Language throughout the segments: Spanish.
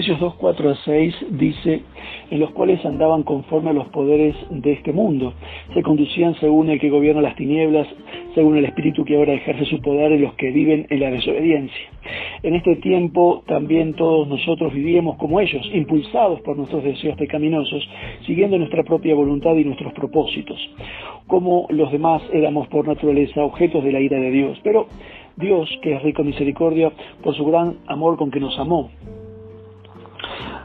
Efesios 2, 4 a 6 dice, en los cuales andaban conforme a los poderes de este mundo, se conducían según el que gobierna las tinieblas, según el espíritu que ahora ejerce su poder en los que viven en la desobediencia. En este tiempo también todos nosotros vivíamos como ellos, impulsados por nuestros deseos pecaminosos, siguiendo nuestra propia voluntad y nuestros propósitos. Como los demás éramos por naturaleza objetos de la ira de Dios, pero Dios, que es rico en misericordia, por su gran amor con que nos amó,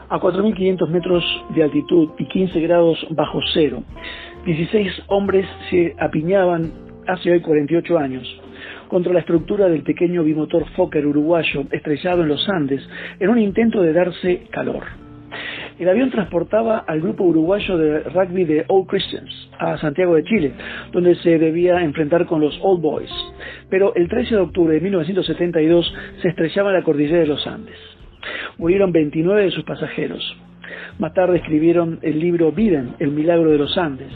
a 4.500 metros de altitud y 15 grados bajo cero. 16 hombres se apiñaban hace hoy 48 años contra la estructura del pequeño bimotor Fokker uruguayo estrellado en los Andes en un intento de darse calor. El avión transportaba al grupo uruguayo de rugby de Old Christians a Santiago de Chile, donde se debía enfrentar con los Old Boys. Pero el 13 de octubre de 1972 se estrellaba en la cordillera de los Andes. Murieron 29 de sus pasajeros. Más tarde escribieron el libro Viden, el milagro de los Andes.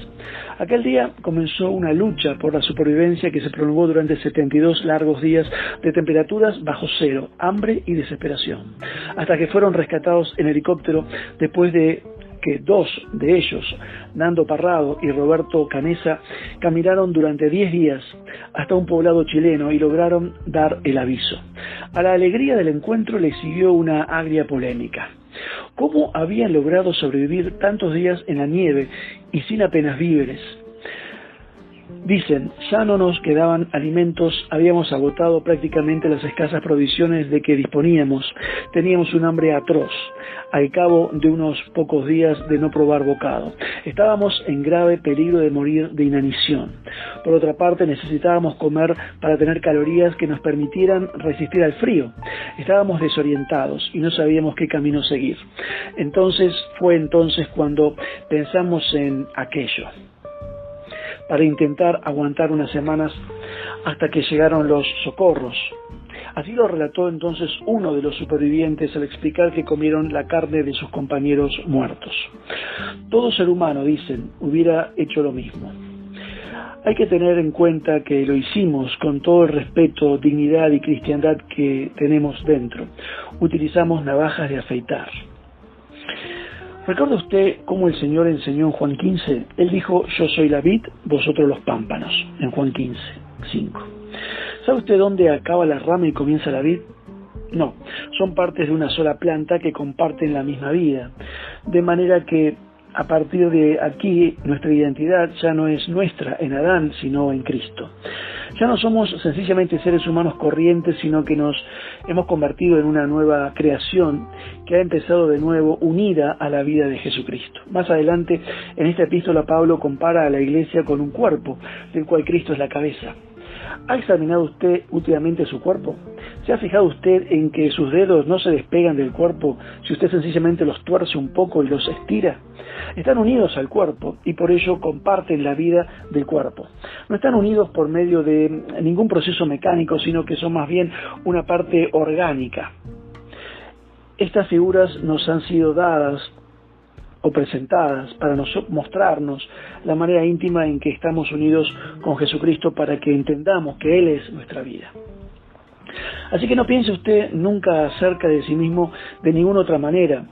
Aquel día comenzó una lucha por la supervivencia que se prolongó durante 72 largos días de temperaturas bajo cero, hambre y desesperación, hasta que fueron rescatados en helicóptero después de que dos de ellos, Nando Parrado y Roberto Canesa, caminaron durante diez días hasta un poblado chileno y lograron dar el aviso. A la alegría del encuentro le siguió una agria polémica. ¿Cómo habían logrado sobrevivir tantos días en la nieve y sin apenas víveres? Dicen, ya no nos quedaban alimentos, habíamos agotado prácticamente las escasas provisiones de que disponíamos, teníamos un hambre atroz, al cabo de unos pocos días de no probar bocado. Estábamos en grave peligro de morir de inanición. Por otra parte, necesitábamos comer para tener calorías que nos permitieran resistir al frío. Estábamos desorientados y no sabíamos qué camino seguir. Entonces fue entonces cuando pensamos en aquello para intentar aguantar unas semanas hasta que llegaron los socorros. Así lo relató entonces uno de los supervivientes al explicar que comieron la carne de sus compañeros muertos. Todo ser humano, dicen, hubiera hecho lo mismo. Hay que tener en cuenta que lo hicimos con todo el respeto, dignidad y cristiandad que tenemos dentro. Utilizamos navajas de afeitar. ¿Recuerda usted cómo el Señor enseñó en Juan 15? Él dijo, yo soy la vid, vosotros los pámpanos, en Juan 15, 5. ¿Sabe usted dónde acaba la rama y comienza la vid? No, son partes de una sola planta que comparten la misma vida. De manera que a partir de aquí nuestra identidad ya no es nuestra en Adán, sino en Cristo. Ya no somos sencillamente seres humanos corrientes, sino que nos hemos convertido en una nueva creación que ha empezado de nuevo unida a la vida de Jesucristo. Más adelante, en esta epístola, Pablo compara a la iglesia con un cuerpo, del cual Cristo es la cabeza. ¿Ha examinado usted últimamente su cuerpo? ¿Se ha fijado usted en que sus dedos no se despegan del cuerpo si usted sencillamente los tuerce un poco y los estira? Están unidos al cuerpo y por ello comparten la vida del cuerpo. No están unidos por medio de ningún proceso mecánico, sino que son más bien una parte orgánica. Estas figuras nos han sido dadas o presentadas para mostrarnos la manera íntima en que estamos unidos con Jesucristo para que entendamos que Él es nuestra vida. Así que no piense usted nunca acerca de sí mismo de ninguna otra manera,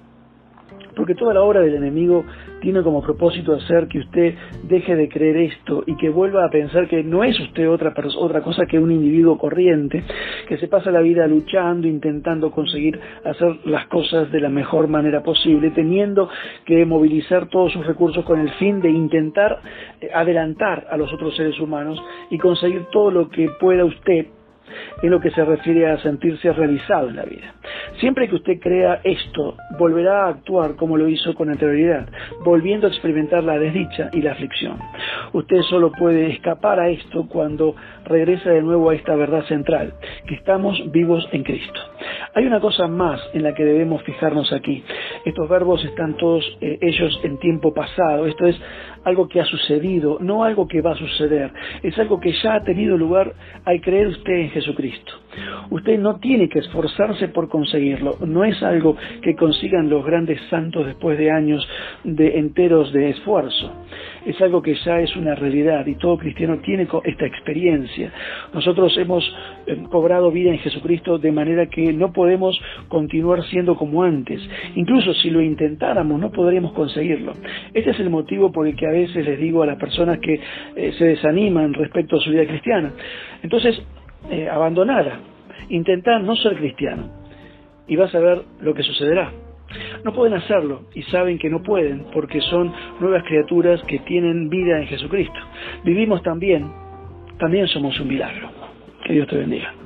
porque toda la obra del enemigo tiene como propósito hacer que usted deje de creer esto y que vuelva a pensar que no es usted otra, otra cosa que un individuo corriente, que se pasa la vida luchando, intentando conseguir hacer las cosas de la mejor manera posible, teniendo que movilizar todos sus recursos con el fin de intentar eh, adelantar a los otros seres humanos y conseguir todo lo que pueda usted en lo que se refiere a sentirse realizado en la vida. Siempre que usted crea esto, volverá a actuar como lo hizo con anterioridad, volviendo a experimentar la desdicha y la aflicción. Usted solo puede escapar a esto cuando regresa de nuevo a esta verdad central, que estamos vivos en Cristo. Hay una cosa más en la que debemos fijarnos aquí. Estos verbos están todos eh, ellos en tiempo pasado. Esto es algo que ha sucedido, no algo que va a suceder. Es algo que ya ha tenido lugar al creer usted en Jesucristo. Usted no tiene que esforzarse por conseguirlo, no es algo que consigan los grandes santos después de años de enteros de esfuerzo. Es algo que ya es una realidad y todo cristiano tiene esta experiencia. Nosotros hemos eh, cobrado vida en Jesucristo de manera que no podemos continuar siendo como antes. Incluso si lo intentáramos, no podríamos conseguirlo. Este es el motivo por el que a veces les digo a las personas que eh, se desaniman respecto a su vida cristiana. Entonces, eh, abandonara, intentar no ser cristiano y vas a ver lo que sucederá. No pueden hacerlo y saben que no pueden porque son nuevas criaturas que tienen vida en Jesucristo. Vivimos también, también somos un milagro. Que Dios te bendiga.